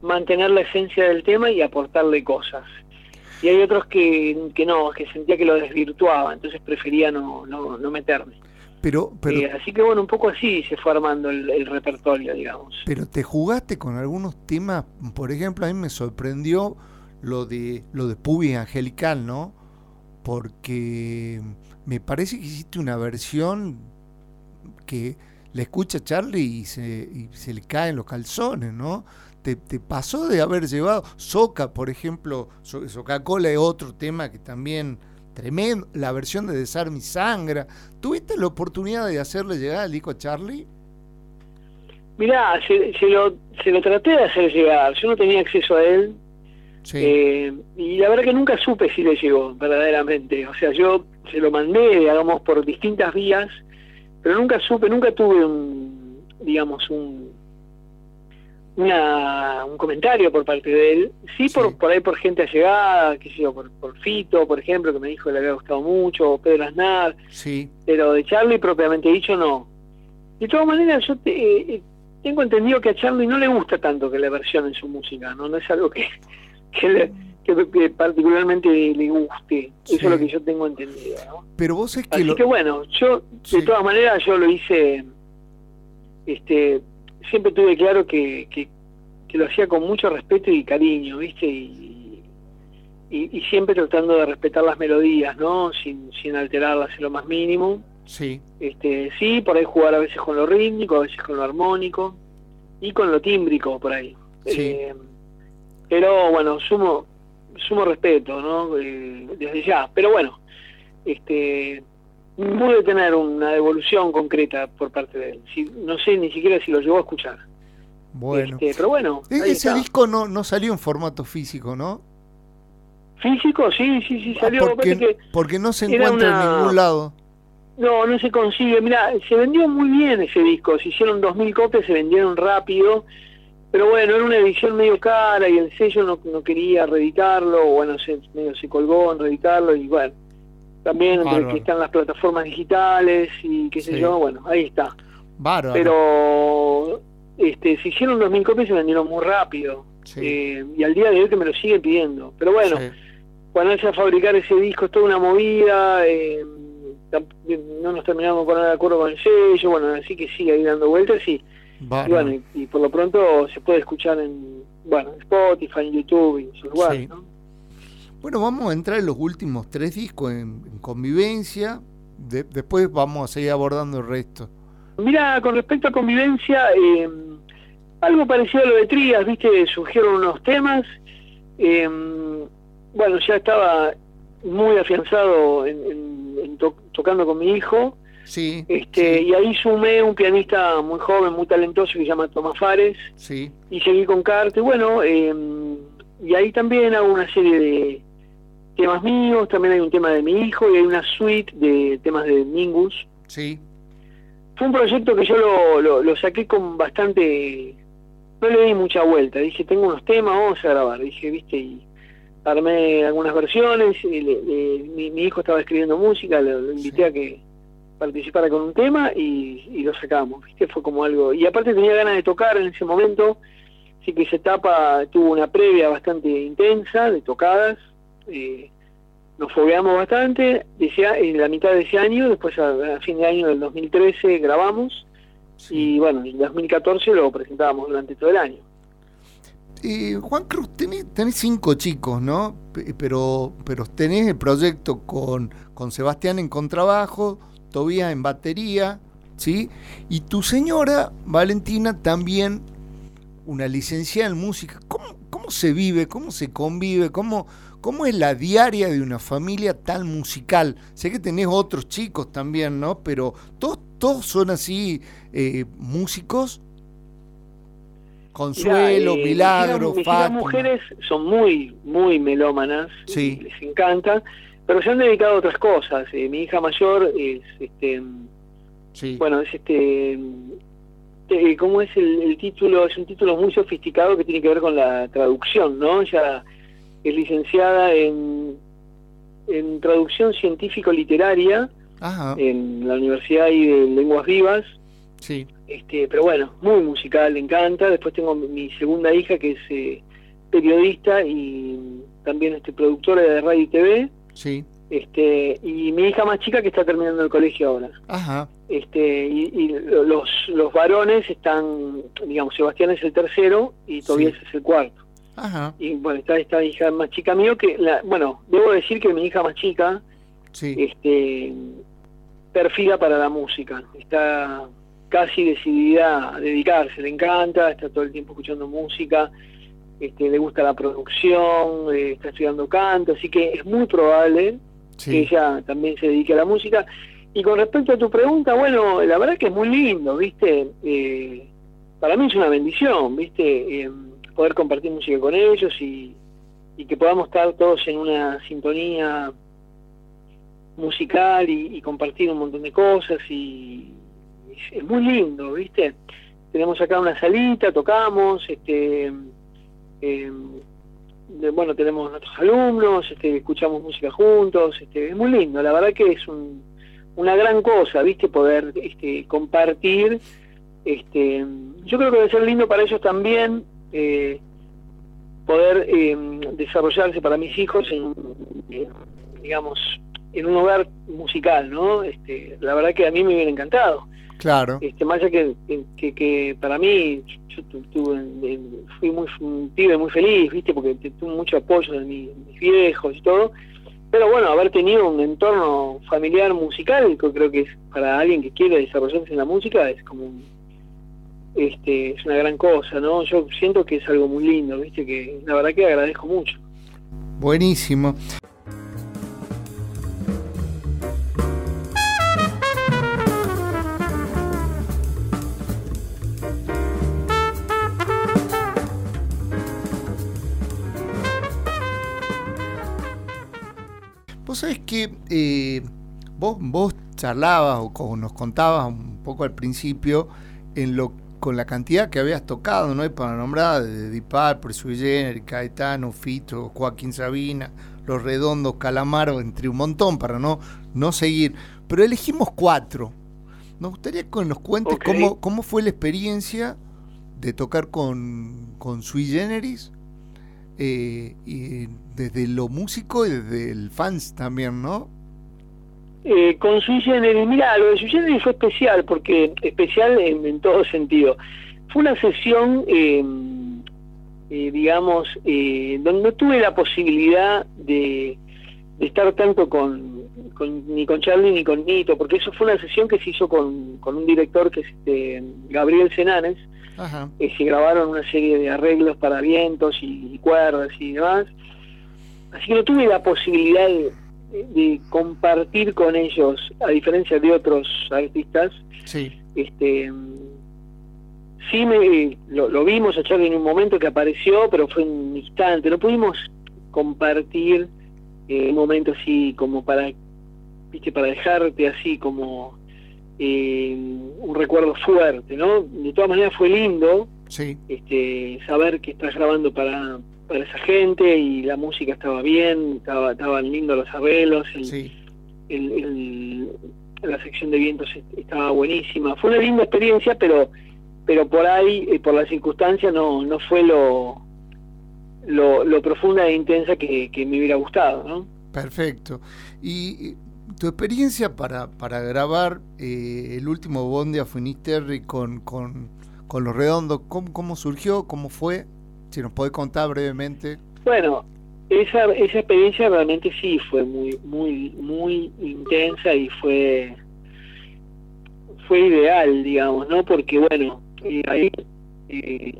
S3: mantener la esencia del tema y aportarle cosas. Y hay otros que, que no, que sentía que lo desvirtuaba, entonces prefería no, no, no meterme.
S2: Pero, pero
S3: eh, así que bueno, un poco así se fue armando el, repertorio, digamos.
S2: Pero te jugaste con algunos temas, por ejemplo, a mí me sorprendió lo de lo de Pubi Angelical, ¿no? porque me parece que hiciste una versión que le escucha Charlie y se, se le caen los calzones, ¿no? Te, pasó de haber llevado Soca, por ejemplo, Soca Cola es otro tema que también tremendo, la versión de Desarme y Sangra. ¿Tuviste la oportunidad de hacerle llegar al disco a Charlie?
S3: Mirá, se, lo, se lo traté de hacer llegar, yo no tenía acceso a él, eh, y la verdad que nunca supe si le llegó, verdaderamente. O sea, yo se lo mandé, digamos, por distintas vías, pero nunca supe, nunca tuve un, digamos, un, una, un comentario por parte de él. Sí, Por, por ahí por gente allegada, qué sé yo, por, por Fito, por ejemplo, que me dijo que le había gustado mucho, o Pedro Aznar.
S2: Sí.
S3: Pero de Charlie propiamente dicho, no. De todas maneras, yo te, eh, tengo entendido que a Charlie no le gusta tanto que le versionen su música, ¿no? No es algo que <laughs> que, particularmente le guste. Eso es lo que yo tengo entendido.
S2: Pero vos es que
S3: Así que bueno, yo de todas maneras yo lo hice, este, siempre tuve claro que, que, lo hacía con mucho respeto y cariño, ¿viste? Y, y, siempre tratando de respetar las melodías, ¿no? Sin, sin alterarlas en lo más mínimo.
S2: Sí.
S3: Este, sí, por ahí jugar a veces con lo rítmico, a veces con lo armónico y con lo tímbrico por ahí.
S2: Sí. Eh,
S3: pero bueno, sumo, sumo respeto, ¿no? Eh, desde ya. Pero bueno, este pude tener una devolución concreta por parte de él. no sé ni siquiera si lo llegó a escuchar.
S2: Bueno.
S3: Este, pero bueno.
S2: E-, ese disco no, no salió en formato físico, ¿no?
S3: Físico, sí, sí, sí, ah, salió.
S2: porque, porque no se encuentra en ningún lado.
S3: No, no se consigue. Mira, se vendió muy bien ese disco. Se hicieron 2.000 copias, se vendieron rápido pero bueno, era una edición medio cara y el sello no, no quería reeditarlo, bueno, se, medio se colgó en reeditarlo y bueno, también entre que están las plataformas digitales y qué sé yo, bueno, ahí está.
S2: Bárbaro.
S3: Pero este, se hicieron 2.000 copias y se vendieron muy rápido. Eh, y al día de hoy que me lo siguen pidiendo. Pero bueno, cuando a fabricar ese disco es toda una movida. Eh, no nos terminamos por poner de acuerdo con el sello. Bueno, así que sigue ahí dando vueltas y, bueno, y, por lo pronto se puede escuchar en bueno Spotify, en YouTube y en sus lugares.
S2: Bueno, vamos a entrar en los últimos tres discos en, convivencia. después vamos a seguir abordando el resto.
S3: Mira, con respecto a convivencia, eh, algo parecido a lo de Trías, viste, surgieron unos temas. Eh, bueno, ya estaba muy afianzado en, tocando con mi hijo.
S2: Sí,
S3: este, Y ahí sumé un pianista muy joven, muy talentoso que se llama Tomás Fares.
S2: Sí.
S3: Y seguí con Carte. Bueno, eh, y ahí también hago una serie de temas míos, también hay un tema de mi hijo y hay una suite de temas de Mingus.
S2: Sí.
S3: Fue un proyecto que yo lo, lo, saqué con bastante... No le di mucha vuelta, dije, tengo unos temas, vamos a grabar. Dije, viste, y armé algunas versiones, mi, hijo estaba escribiendo música, lo, invité a que participara con un tema y, lo sacamos, ¿viste? Fue como algo... Y aparte tenía ganas de tocar en ese momento, así que esa etapa tuvo una previa bastante intensa de tocadas, eh, nos fogueamos bastante, en la mitad de ese año, después a, fin de año del 2013 grabamos y bueno, en 2014 lo presentábamos durante todo el año.
S2: Eh, Juan Cruz, tenés, cinco chicos, ¿no? pero, pero tenés el proyecto con, con Sebastián en contrabajo, Tobías en batería, ¿sí? Y tu señora, Valentina, también una licenciada en música. ¿Cómo, cómo se vive? ¿Cómo se convive? ¿Cómo, ¿Cómo es la diaria de una familia tan musical? Sé que tenés otros chicos también, ¿no? Pero todos, todos son así eh, músicos. Consuelo, eh, Milagro,
S3: Las mujeres son muy, muy melómanas,
S2: sí.
S3: les encanta, pero se han dedicado a otras cosas. Eh, mi hija mayor es, este,
S2: sí.
S3: bueno, es este, ¿cómo es el, el, título? Es un título muy sofisticado que tiene que ver con la traducción, ¿no? Ya es licenciada en, en traducción científico-literaria en la Universidad de Lenguas Vivas.
S2: Sí.
S3: Este, pero bueno, muy musical, le encanta. Después tengo mi segunda hija que es eh, periodista y también este, productora de radio y TV.
S2: Sí.
S3: Este, y mi hija más chica que está terminando el colegio ahora.
S2: Ajá.
S3: Este, y, los, los varones están, digamos, Sebastián es el tercero y Tobias es el cuarto. Y bueno, está esta hija más chica mío que, la, bueno, debo decir que mi hija más chica,
S2: sí.
S3: este, perfila para la música, está casi decidida a dedicarse, le encanta, está todo el tiempo escuchando música, este, le gusta la producción, eh, está estudiando canto, así que es muy probable que ella también se dedique a la música. Y con respecto a tu pregunta, bueno, la verdad que es muy lindo, ¿viste? Eh, para mí es una bendición, ¿viste? Eh, poder compartir música con ellos y, que podamos estar todos en una sintonía musical y, compartir un montón de cosas y, es muy lindo, ¿viste? Tenemos acá una salita, tocamos, este em, bueno, tenemos nuestros alumnos, este, escuchamos música juntos, este, es muy lindo, la verdad que es una gran cosa, ¿viste? Poder este, compartir, este, yo creo que debe ser lindo para ellos también eh, poder eh, desarrollarse para mis hijos en, digamos, en un hogar musical, ¿no? Este, la verdad que a mí me hubiera encantado.
S2: Claro.
S3: Este, más allá que, que, que para mí, yo tuve, fui muy, un pibe muy feliz, ¿viste? Porque tuve mucho apoyo de mis, viejos y todo. Pero bueno, haber tenido un entorno familiar musical, creo que es para alguien que quiere desarrollarse en la música, es como un, este, es una gran cosa, ¿no? Yo siento que es algo muy lindo, ¿viste? Que la verdad que agradezco mucho.
S2: Buenísimo. Vos sabés que eh, vos, vos charlabas o nos contabas un poco al principio en lo con la cantidad que habías tocado, ¿no? hay para nombrar, de Dipar, Generis, Caetano, Fito, Joaquín Sabina, Los Redondos, Calamaro, entre un montón, para no, no seguir. Pero elegimos cuatro. Nos gustaría que nos cuentes cómo, cómo fue la experiencia de tocar con, con Sui Generis, eh, y desde lo músico y desde el fans también, ¿no?
S3: Eh, con Sui Generis, mira, lo de Sui Generis fue especial, porque especial en, todo sentido. Fue una sesión, em, eh, digamos, eh, donde no tuve la posibilidad de, estar tanto con, ni con Charlie ni con Nito, porque eso fue una sesión que se hizo con, con un director que es este, Gabriel Senanes, que se grabaron una serie de arreglos para vientos y, cuerdas y demás. Así que no tuve la posibilidad de, compartir con ellos, a diferencia de otros artistas.
S2: Sí.
S3: Este, sí me, lo, vimos a Charlie en un momento que apareció, pero fue un instante. No pudimos compartir eh, un momento así como para, viste, para dejarte así como eh, un recuerdo fuerte, ¿no? De todas maneras fue lindo
S2: sí.
S3: este, saber que estás grabando para, para esa gente y la música estaba bien, estaba, estaban lindos los arreglos, la sección de vientos estaba buenísima. Fue una linda experiencia, pero pero por ahí, eh, por las circunstancias, no, no fue lo, lo, profunda e intensa que, que me hubiera gustado, ¿no?
S2: Perfecto. Y tu experiencia para, para grabar eh, el último Bond de Finisterre con, con, con Los Redondos, ¿cómo, ¿cómo surgió? ¿Cómo fue? Si nos podés contar brevemente.
S3: Bueno, esa, esa experiencia realmente sí fue muy, muy, muy intensa y fue, fue ideal, digamos, ¿no? Porque bueno, eh, ahí, eh,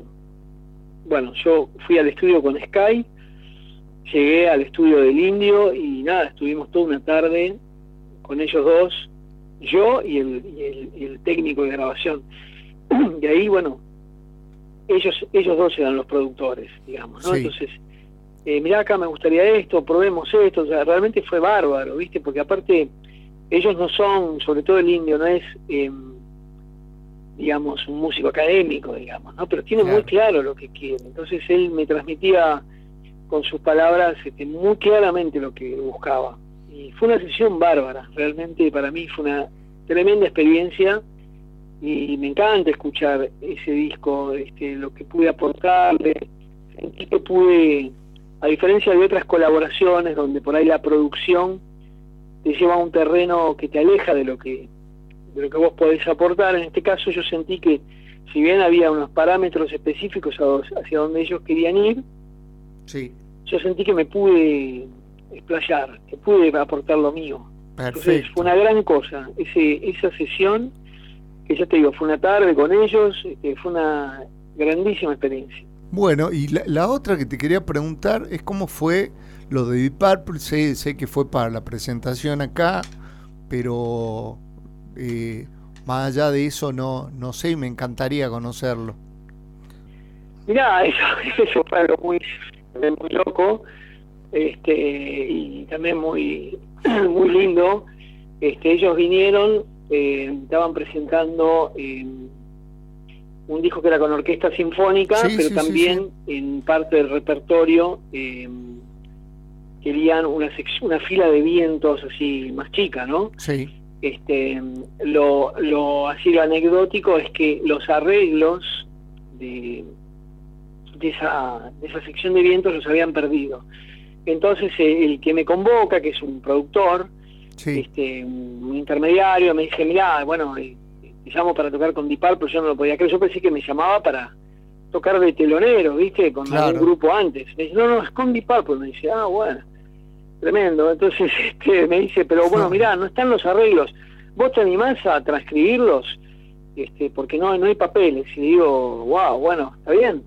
S3: bueno, yo fui al estudio con Sky, llegué al estudio del Indio y nada, estuvimos toda una tarde con ellos dos, yo y el, el, técnico de grabación. <clears throat> De ahí, bueno, ellos ellos dos eran los productores, digamos, ¿no? Entonces, eh, mirá acá me gustaría esto, probemos esto, o sea, realmente fue bárbaro, ¿viste? Porque aparte, ellos no son, sobre todo el indio, no es, em, digamos, un músico académico, digamos, ¿no? Pero tiene muy claro lo que quiere. Entonces él me transmitía con sus palabras este, muy claramente lo que buscaba y fue una sesión bárbara, realmente para mí fue una tremenda experiencia y me encanta escuchar ese disco, este, lo que pude aportarle, sentí que pude, a diferencia de otras colaboraciones donde por ahí la producción te lleva a un terreno que te aleja de lo que de lo que vos podés aportar, en este caso yo sentí que si bien había unos parámetros específicos hacia donde ellos querían ir,
S2: sí.
S3: yo sentí que me pude explayar, que pude aportar lo mío.
S2: Entonces
S3: fue una gran cosa, ese, esa sesión, que ya te digo, fue una tarde con ellos, este, fue una grandísima experiencia.
S2: Bueno, y la, otra que te quería preguntar es cómo fue lo de Deep Purple, sé, sé que fue para la presentación acá, pero eh, más allá de eso no, no sé y me encantaría conocerlo.
S3: Mirá, <laughs> eso, eso fue algo muy, muy loco este, y también muy, <clears throat> muy lindo. Este, ellos vinieron, eh, estaban presentando eh, un disco que era con orquesta sinfónica, pero también en parte del repertorio eh, querían una, una fila de vientos así más chica, ¿no?
S2: Sí.
S3: Este, lo, lo así lo anecdótico es que los arreglos de, de, esa, de esa sección de vientos los habían perdido. Entonces eh, el que me convoca, que es un productor, este, un intermediario, me dice, mira, bueno, eh, te llamo para tocar con Dipar, pero yo no lo podía creer. Yo pensé que me llamaba para tocar de telonero, ¿viste? Con algún grupo antes. Me dice, no, no, es con Dipar, pues me dice, ah, bueno, tremendo. Entonces <laughs> este, me dice, pero bueno, mira, no están los arreglos. ¿Vos te animás a transcribirlos? Este, porque no, no hay papeles. Y digo, wow, bueno, está bien.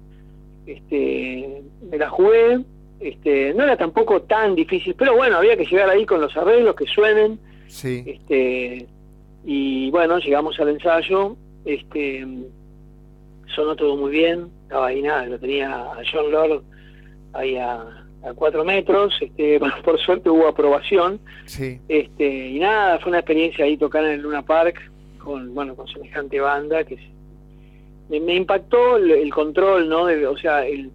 S3: Este, me la jugué, este, no era tampoco tan difícil, pero bueno, había que llegar ahí con los arreglos que suenen.
S2: Sí.
S3: Este, y bueno, llegamos al ensayo, este, sonó todo muy bien, estaba ahí nada, lo tenía a John Lord ahí a, cuatro metros, este, <laughs> por suerte hubo aprobación.
S2: Sí.
S3: Este, y nada, fue una experiencia ahí tocar en el Luna Park con, bueno, con semejante banda que me, impactó el, control, ¿no? o sea, el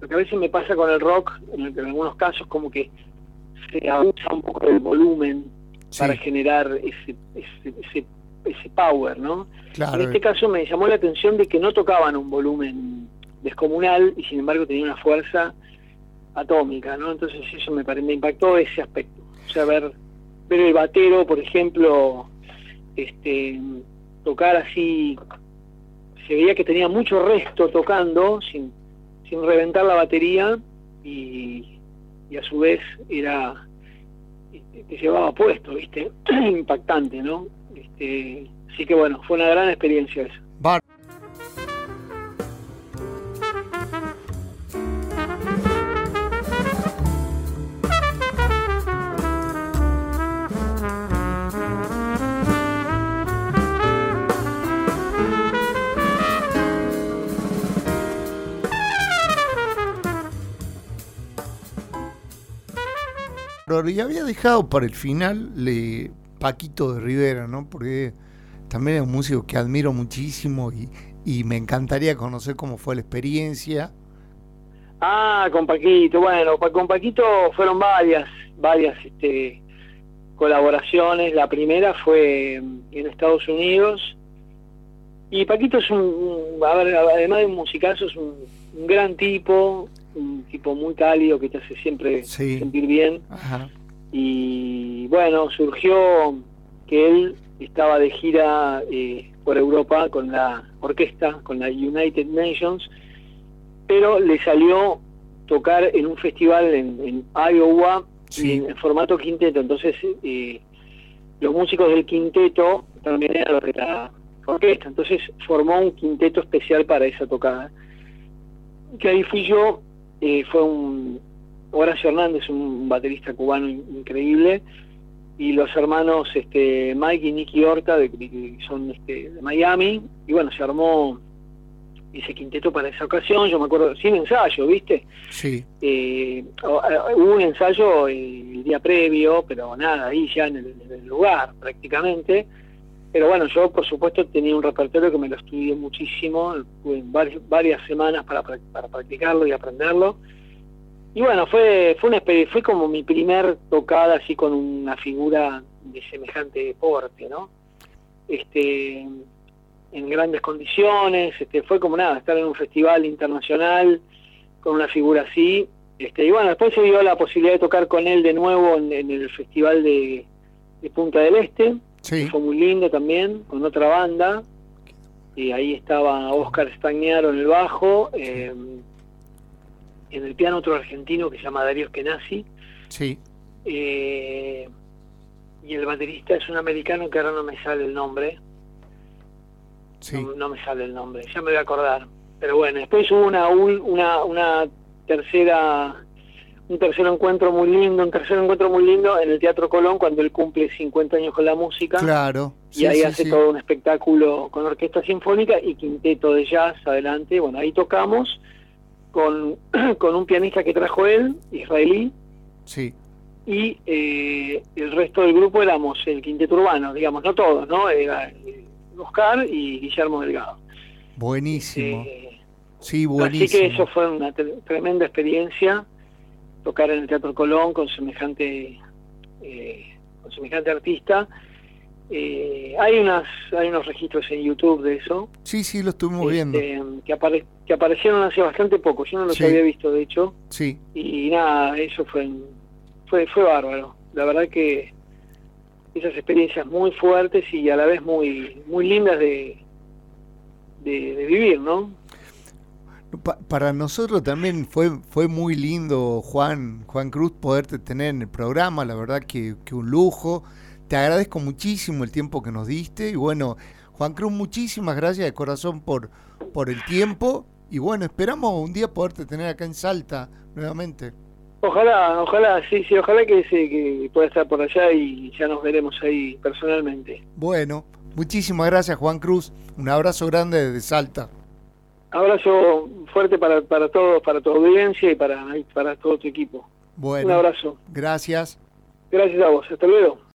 S3: lo que a veces me pasa con el rock, en, algunos casos como que se abusa un poco del volumen para generar ese, ese power, ¿no?
S2: Claro.
S3: En este caso me llamó la atención de que no tocaban un volumen descomunal y sin embargo tenía una fuerza atómica, ¿no? Entonces eso me, me impactó ese aspecto. O sea, ver, ver el batero, por ejemplo, este, tocar así, se veía que tenía mucho resto tocando sin, sin reventar la batería y, a su vez era te llevaba puesto, ¿viste? <clears throat> Impactante, ¿no? Este, así que bueno, fue una gran experiencia esa.
S2: y había dejado para el final le, Paquito de Rivera, ¿no? Porque también es un músico que admiro muchísimo y, y me encantaría conocer cómo fue la experiencia.
S3: Ah, con Paquito, bueno, con Paquito fueron varias, varias este, colaboraciones. La primera fue en Estados Unidos. Y Paquito es un, a ver, además de un musicazo, es un gran tipo, un tipo muy cálido que te hace siempre sentir bien. Y bueno, surgió que él estaba de gira eh, por Europa con la orquesta, con la United Nations, pero le salió tocar en un festival en, Iowa en, formato quinteto. Entonces, eh, los músicos del quinteto también eran los de la orquesta. Entonces, formó un quinteto especial para esa tocada. Que ahí fui yo eh, fue un Horacio Hernández, un baterista cubano increíble, y los hermanos este, Mike y Nicky Horta, de, que son este, de Miami, y bueno, se armó ese quinteto para esa ocasión, yo me acuerdo, sin ensayo, ¿viste?
S2: Sí.
S3: Eh, hubo un ensayo el día previo, pero nada, ahí ya en el lugar prácticamente, pero bueno, yo por supuesto tenía un repertorio que me lo estudié muchísimo, tuve varias, semanas para, para practicarlo y aprenderlo. Y bueno, fue fue una fue como mi primer tocada así con una figura de semejante porte, ¿no? Este en grandes condiciones, este fue como nada, estar en un festival internacional con una figura así. Este, y bueno, después se dio la posibilidad de tocar con él de nuevo en, el festival de Punta del Este, fue muy lindo también, con otra banda. Y ahí estaba Oscar Stagnaro en el bajo. Eh, en el piano otro argentino que se llama Darío Eskenazi.
S2: Sí.
S3: Eh, y el baterista es un americano que ahora no me sale el nombre. No, no, me sale el nombre, ya me voy a acordar. Pero bueno, después hubo una, una, una tercera un tercer encuentro muy lindo, un tercer encuentro muy lindo en el Teatro Colón cuando él cumple 50 años con la música.
S2: Claro.
S3: y ahí hace todo un espectáculo con orquesta sinfónica y quinteto de jazz adelante. Bueno, ahí tocamos con, <clears throat> con un pianista que trajo él, israelí.
S2: Sí.
S3: Y eh, el resto del grupo éramos el quinteto urbano, digamos, no todos, ¿no? Era eh, Oscar y Guillermo Delgado.
S2: Buenísimo. Eh, sí, buenísimo.
S3: Así que eso fue una tremenda experiencia tocar en el Teatro Colón con semejante eh, con semejante artista. Eh, hay unas hay unos registros en YouTube de eso.
S2: Sí, sí, lo estuvimos viendo.
S3: Este, que, que aparecieron hace bastante poco. Yo no los había visto, de hecho.
S2: Sí.
S3: Y, nada, eso fue, fue fue bárbaro. La verdad que esas experiencias muy fuertes y a la vez muy muy lindas de, de vivir, ¿no?
S2: Para nosotros también fue, fue muy lindo, Juan, Juan Cruz, poderte tener en el programa, la verdad que, un lujo. Te agradezco muchísimo el tiempo que nos diste y bueno, Juan Cruz, muchísimas gracias de corazón por, por el tiempo y bueno, esperamos un día poderte tener acá en Salta nuevamente.
S3: Ojalá, ojalá, sí, sí, ojalá que, sí, que pueda estar por allá y ya nos veremos ahí personalmente.
S2: Bueno, muchísimas gracias Juan Cruz, un abrazo grande desde Salta.
S3: Abrazo fuerte para, para todos, para tu audiencia y para, para todo tu equipo.
S2: Bueno.
S3: Un abrazo.
S2: Gracias.
S3: Gracias a vos. Hasta luego.